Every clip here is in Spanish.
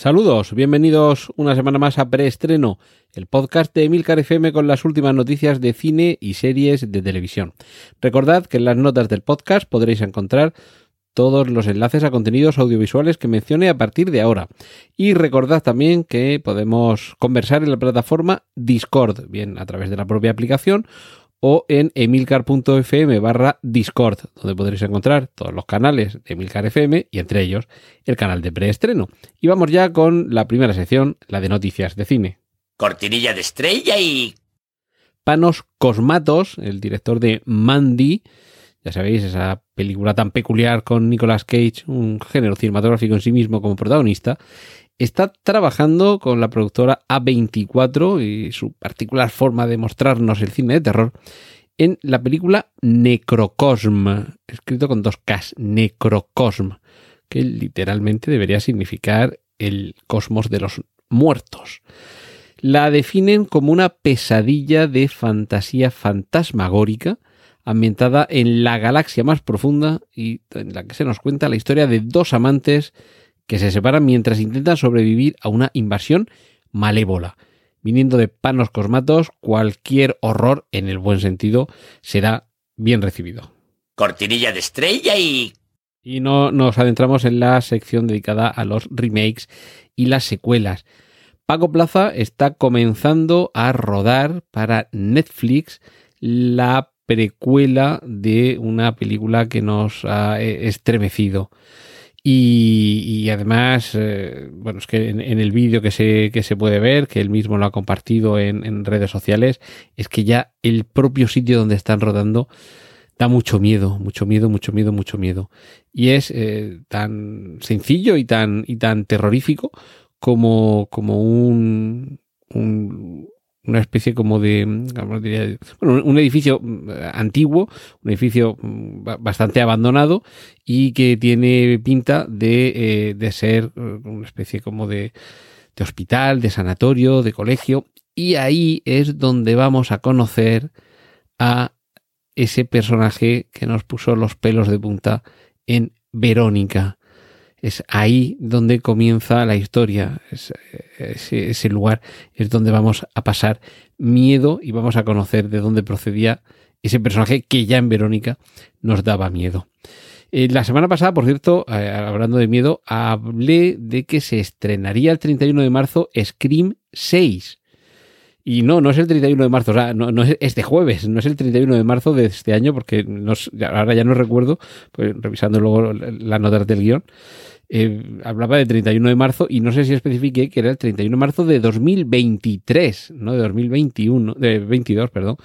Saludos, bienvenidos una semana más a Preestreno, el podcast de Emilcar FM con las últimas noticias de cine y series de televisión. Recordad que en las notas del podcast podréis encontrar todos los enlaces a contenidos audiovisuales que mencione a partir de ahora. Y recordad también que podemos conversar en la plataforma Discord, bien a través de la propia aplicación o en emilcar.fm barra Discord, donde podréis encontrar todos los canales de Emilcar FM y entre ellos el canal de preestreno. Y vamos ya con la primera sección, la de noticias de cine. Cortinilla de estrella y... Panos Cosmatos, el director de Mandy, ya sabéis, esa película tan peculiar con Nicolas Cage, un género cinematográfico en sí mismo como protagonista, está trabajando con la productora A24 y su particular forma de mostrarnos el cine de terror en la película Necrocosm, escrito con dos Ks, Necrocosm, que literalmente debería significar el cosmos de los muertos. La definen como una pesadilla de fantasía fantasmagórica, ambientada en la galaxia más profunda y en la que se nos cuenta la historia de dos amantes que se separan mientras intentan sobrevivir a una invasión malévola. Viniendo de panos cosmatos, cualquier horror, en el buen sentido, será bien recibido. Cortinilla de estrella y... Y no nos adentramos en la sección dedicada a los remakes y las secuelas. Paco Plaza está comenzando a rodar para Netflix la precuela de una película que nos ha eh, estremecido. Y, y además, eh, bueno, es que en, en el vídeo que se, que se puede ver, que él mismo lo ha compartido en, en redes sociales, es que ya el propio sitio donde están rodando da mucho miedo, mucho miedo, mucho miedo, mucho miedo. Y es eh, tan sencillo y tan, y tan terrorífico como, como un, un, una especie como de, diría, bueno, un edificio antiguo, un edificio bastante abandonado y que tiene pinta de, eh, de ser una especie como de, de hospital, de sanatorio, de colegio. Y ahí es donde vamos a conocer a ese personaje que nos puso los pelos de punta en Verónica. Es ahí donde comienza la historia. Es, ese, lugar es donde vamos a pasar miedo y vamos a conocer de dónde procedía ese personaje que ya en Verónica nos daba miedo. Eh, la semana pasada, por cierto, eh, hablando de miedo, hablé de que se estrenaría el 31 de marzo Scream 6. Y no, no es el 31 de marzo, o sea, no, no es este jueves, no es el 31 de marzo de este año, porque nos, ahora ya no recuerdo, pues, revisando luego las notas del guion, eh, hablaba de 31 de marzo y no sé si especifiqué que era el 31 de marzo de 2023, no de 2021, de 22, perdón,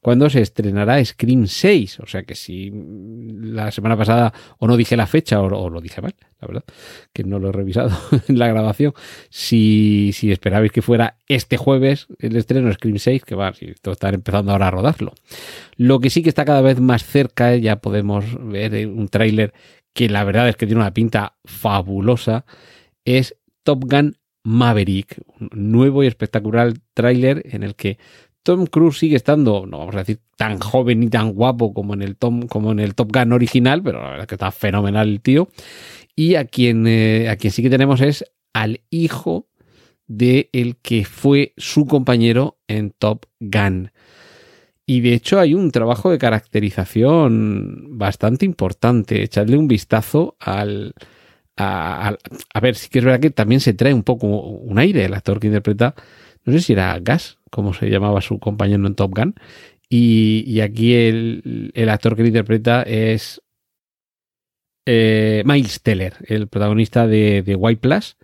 cuando se estrenará Scream 6. O sea que si la semana pasada o no dije la fecha o, lo dije mal, la verdad, que no lo he revisado en la grabación, si, si esperabais que fuera este jueves el estreno Scream 6, que va, si esto están empezando ahora a rodarlo. Lo que sí que está cada vez más cerca, ya podemos ver un tráiler que la verdad es que tiene una pinta fabulosa, es Top Gun Maverick, un nuevo y espectacular tráiler en el que Tom Cruise sigue estando, no vamos a decir tan joven ni tan guapo como en el Tom, como en el Top Gun original, pero la verdad es que está fenomenal el tío. Y a quien, eh, a quien sí que tenemos es al hijo de el que fue su compañero en Top Gun. Y de hecho hay un trabajo de caracterización bastante importante. Echarle un vistazo al, a, ver, sí que es verdad que también se trae un poco un aire el actor que interpreta, no sé si era Gas, como se llamaba su compañero en Top Gun, y, y aquí el, el, actor que lo interpreta es eh, Miles Teller, el protagonista de, de White Plus,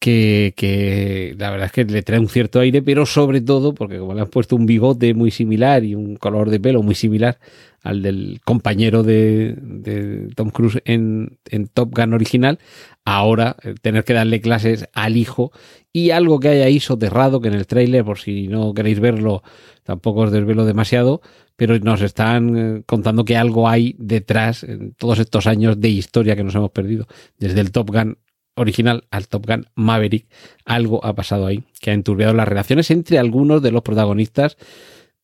que, que, la verdad es que le trae un cierto aire, pero sobre todo porque como le han puesto un bigote muy similar y un color de pelo muy similar al del compañero de, de Tom Cruise en, Top Gun original, ahora eh, tener que darle clases al hijo y algo que hay ahí soterrado que en el tráiler, por si no queréis verlo, tampoco os desvelo demasiado, pero nos están eh, contando que algo hay detrás en todos estos años de historia que nos hemos perdido, desde el Top Gun original al Top Gun Maverick, algo ha pasado ahí que ha enturbiado las relaciones entre algunos de los protagonistas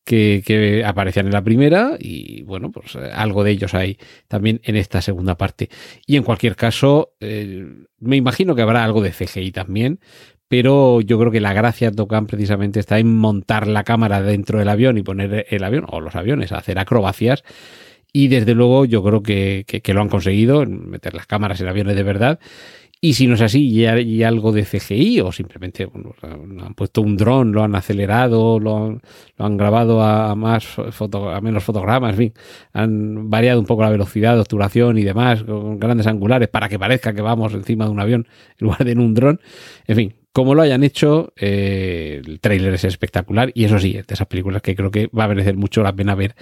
que, aparecían en la primera y bueno, pues eh, algo de ellos hay también en esta segunda parte. Y en cualquier caso, eh, me imagino que habrá algo de CGI también, pero yo creo que la gracia de Top Gun precisamente está en montar la cámara dentro del avión y poner el avión o los aviones a hacer acrobacias. Y desde luego yo creo que, que lo han conseguido, meter las cámaras en aviones de verdad. Y si no es así y hay algo de CGI o simplemente han puesto un dron, lo han acelerado, lo han, grabado a, más foto, a menos fotogramas, en fin, han variado un poco la velocidad, obturación y demás con grandes angulares para que parezca que vamos encima de un avión en lugar de en un dron. En fin, como lo hayan hecho, eh, el tráiler es espectacular y eso sí, de esas películas que creo que va a merecer mucho la pena ver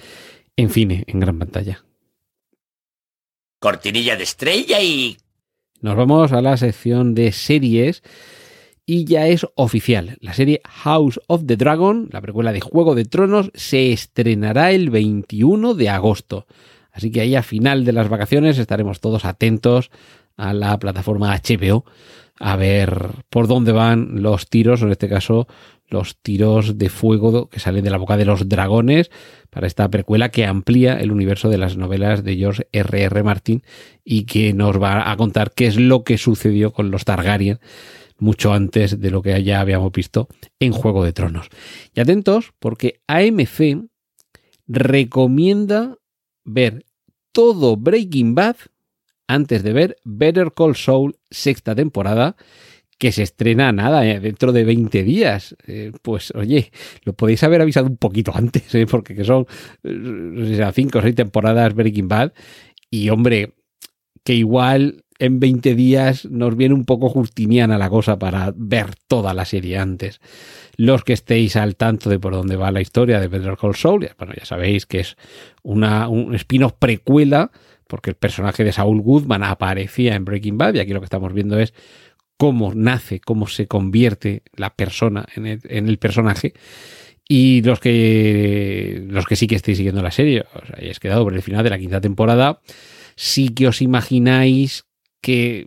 en cine, en gran pantalla. Cortinilla de estrella y nos vamos a la sección de series y ya es oficial. La serie House of the Dragon, la precuela de Juego de Tronos, se estrenará el 21 de agosto. Así que ahí a final de las vacaciones estaremos todos atentos a la plataforma HBO a ver por dónde van los tiros, en este caso los tiros de fuego que salen de la boca de los dragones para esta precuela que amplía el universo de las novelas de George R. R. Martin y que nos va a contar qué es lo que sucedió con los Targaryen mucho antes de lo que ya habíamos visto en Juego de Tronos. Y atentos porque AMC recomienda ver todo Breaking Bad antes de ver Better Call Saul sexta temporada que se estrena nada, eh, dentro de 20 días. Eh, pues oye, lo podéis haber avisado un poquito antes, eh, porque que son 5 o 6 temporadas Breaking Bad. Y hombre, que igual en 20 días nos viene un poco justiniana la cosa para ver toda la serie antes. Los que estéis al tanto de por dónde va la historia de Better Call Saul, bueno, ya sabéis que es una, un spin-off precuela, porque el personaje de Saul Goodman aparecía en Breaking Bad y aquí lo que estamos viendo es cómo nace, cómo se convierte la persona en el, personaje. Y los que, los que sí que estéis siguiendo la serie, os hayáis quedado por el final de la quinta temporada, sí que os imagináis que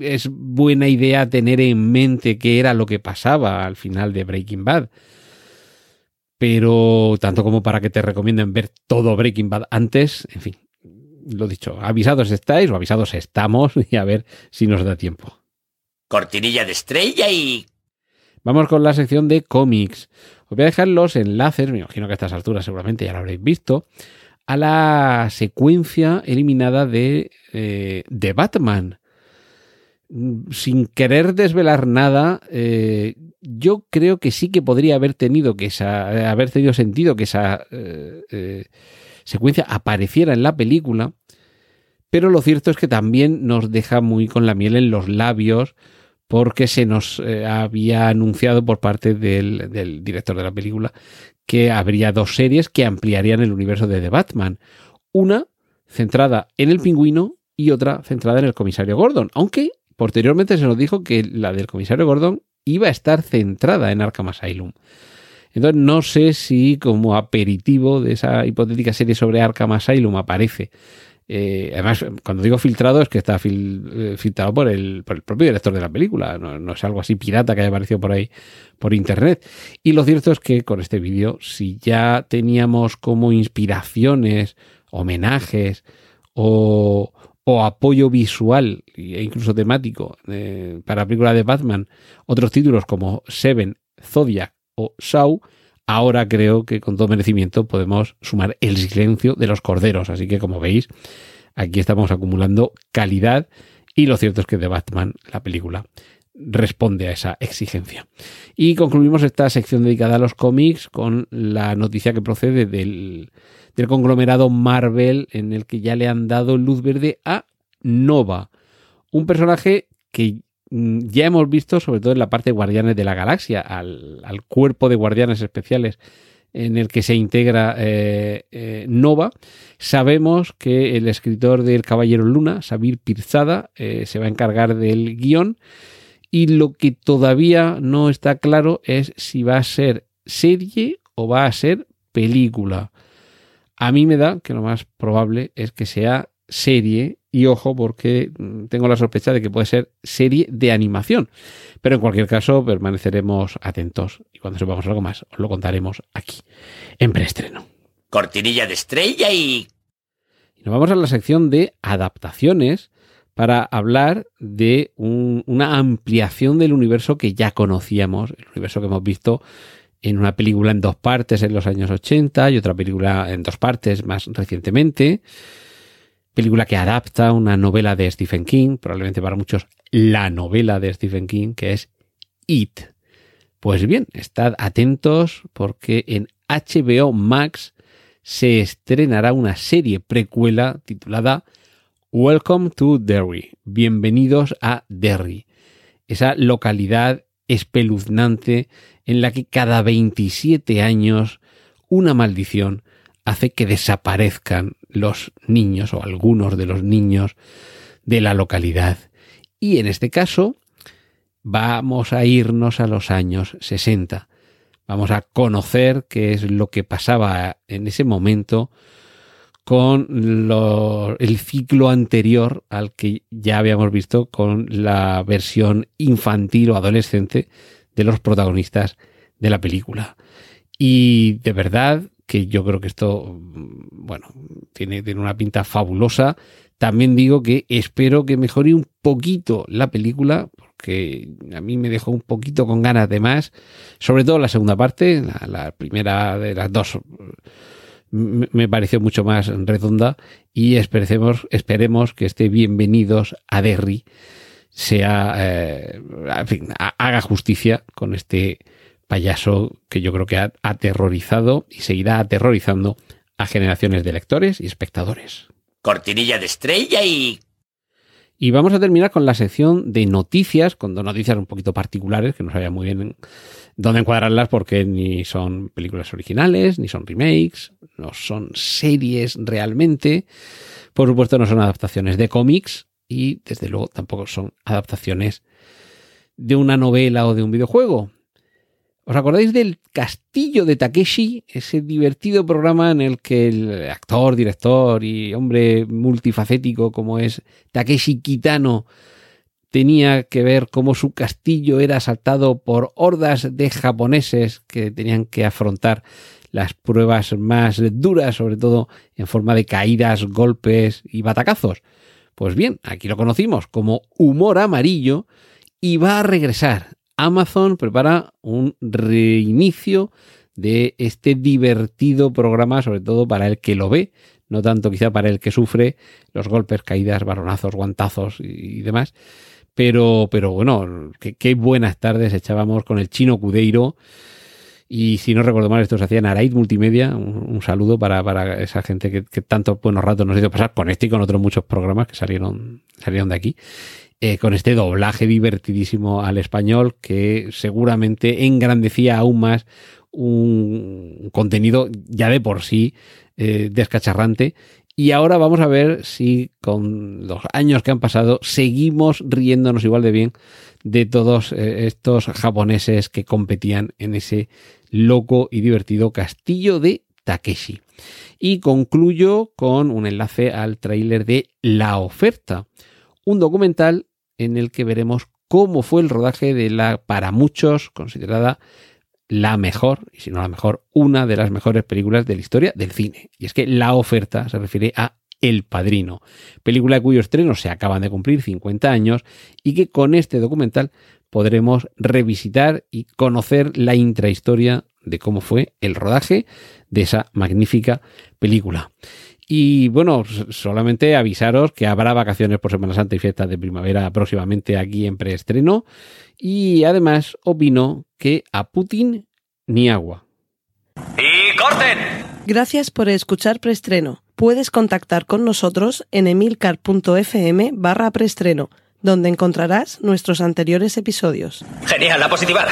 es buena idea tener en mente qué era lo que pasaba al final de Breaking Bad. Pero tanto como para que te recomienden ver todo Breaking Bad antes, en fin, lo dicho, avisados estáis o avisados estamos y a ver si nos da tiempo cortinilla de estrella y... Vamos con la sección de cómics. Os voy a dejar los enlaces, me imagino que a estas alturas seguramente ya lo habréis visto, a la secuencia eliminada de, eh, de Batman. Sin querer desvelar nada, eh, yo creo que sí que podría haber tenido que haber tenido sentido que esa eh, secuencia apareciera en la película, pero lo cierto es que también nos deja muy con la miel en los labios porque se nos eh, había anunciado por parte del, director de la película que habría dos series que ampliarían el universo de The Batman. Una centrada en el pingüino y otra centrada en el comisario Gordon, aunque posteriormente se nos dijo que la del comisario Gordon iba a estar centrada en Arkham Asylum. Entonces no sé si como aperitivo de esa hipotética serie sobre Arkham Asylum aparece eh, además, cuando digo filtrado es que está eh, filtrado por el, propio director de la película, no, es algo así pirata que haya aparecido por ahí por internet. Y lo cierto es que con este vídeo, si ya teníamos como inspiraciones, homenajes o, apoyo visual e incluso temático eh, para la película de Batman, otros títulos como Seven, Zodiac o Shaw, ahora creo que con todo merecimiento podemos sumar el silencio de los corderos. Así que como veis, aquí estamos acumulando calidad y lo cierto es que The Batman, la película, responde a esa exigencia. Y concluimos esta sección dedicada a los cómics con la noticia que procede del, del conglomerado Marvel en el que ya le han dado luz verde a Nova, un personaje que mm, ya hemos visto, sobre todo en la parte de Guardianes de la Galaxia, al, cuerpo de guardianes especiales en el que se integra eh, eh, Nova, sabemos que el escritor del Caballero Luna, Sabir Pirzada, eh, se va a encargar del guion y lo que todavía no está claro es si va a ser serie o va a ser película. A mí me da que lo más probable es que sea serie y ojo porque mm, tengo la sospecha de que puede ser serie de animación. Pero en cualquier caso permaneceremos atentos y cuando sepamos algo más os lo contaremos aquí en preestreno. Cortinilla de estrella y... Y nos vamos a la sección de adaptaciones para hablar de una ampliación del universo que ya conocíamos, el universo que hemos visto en una película en dos partes en los años 80 y otra película en dos partes más recientemente. Película que adapta una novela de Stephen King, probablemente para muchos la novela de Stephen King, que es It. Pues bien, estad atentos porque en HBO Max se estrenará una serie precuela titulada Welcome to Derry. Bienvenidos a Derry. Esa localidad espeluznante en la que cada 27 años una maldición hace que desaparezcan los niños o algunos de los niños de la localidad. Y en este caso vamos a irnos a los años 60. Vamos a conocer qué es lo que pasaba en ese momento con el ciclo anterior al que ya habíamos visto con la versión infantil o adolescente de los protagonistas de la película. Y de verdad que yo creo que esto, bueno, tiene, tiene una pinta fabulosa. También digo que espero que mejore un poquito la película, porque a mí me dejó un poquito con ganas de más, sobre todo la segunda parte, la, primera de las dos me pareció mucho más redonda y esperemos, esperemos que esté bienvenidos a Derry sea, eh, en fin, haga justicia con este payaso que yo creo que ha aterrorizado y seguirá aterrorizando a generaciones de lectores y espectadores. Cortinilla de estrella y... Y vamos a terminar con la sección de noticias, con dos noticias un poquito particulares, que no sabía muy bien dónde encuadrarlas porque ni son películas originales, ni son remakes, no son series realmente. Por supuesto no son adaptaciones de cómics, y desde luego tampoco son adaptaciones de una novela o de un videojuego. ¿Os acordáis del Castillo de Takeshi? Ese divertido programa en el que el actor, director y hombre multifacético como es Takeshi Kitano tenía que ver cómo su castillo era asaltado por hordas de japoneses que tenían que afrontar las pruebas más duras, sobre todo en forma de caídas, golpes y batacazos. Pues bien, aquí lo conocimos como humor amarillo y va a regresar. Amazon prepara un reinicio de este divertido programa, sobre todo para el que lo ve, no tanto quizá para el que sufre los golpes, caídas, baronazos, guantazos y, demás. Pero, pero bueno, qué, buenas tardes echábamos con el chino Cudeiro y si no recuerdo mal, esto se hacía en Araid Multimedia. Un, saludo para, esa gente que, tanto buenos ratos nos hizo pasar con este y con otros muchos programas que salieron, salieron de aquí. Eh, con este doblaje divertidísimo al español que seguramente engrandecía aún más un contenido ya de por sí eh, descacharrante. Y ahora vamos a ver si con los años que han pasado seguimos riéndonos igual de bien de todos eh, estos japoneses que competían en ese loco y divertido castillo de Takeshi. Y concluyo con un enlace al tráiler de La Oferta, un documental en el que veremos cómo fue el rodaje de la, para muchos, considerada la mejor, y si no la mejor, una de las mejores películas de la historia del cine. Y es que La Oferta se refiere a El Padrino, película cuyo estreno se acaban de cumplir 50 años y que con este documental podremos revisitar y conocer la intrahistoria de cómo fue el rodaje de esa magnífica película. Y bueno, solamente avisaros que habrá vacaciones por Semana Santa y fiestas de primavera próximamente aquí en preestreno. Y además opino que a Putin ni agua. ¡Y corten! Gracias por escuchar preestreno. Puedes contactar con nosotros en emilcar.fm barra preestreno donde encontrarás nuestros anteriores episodios. Genial, a positivar.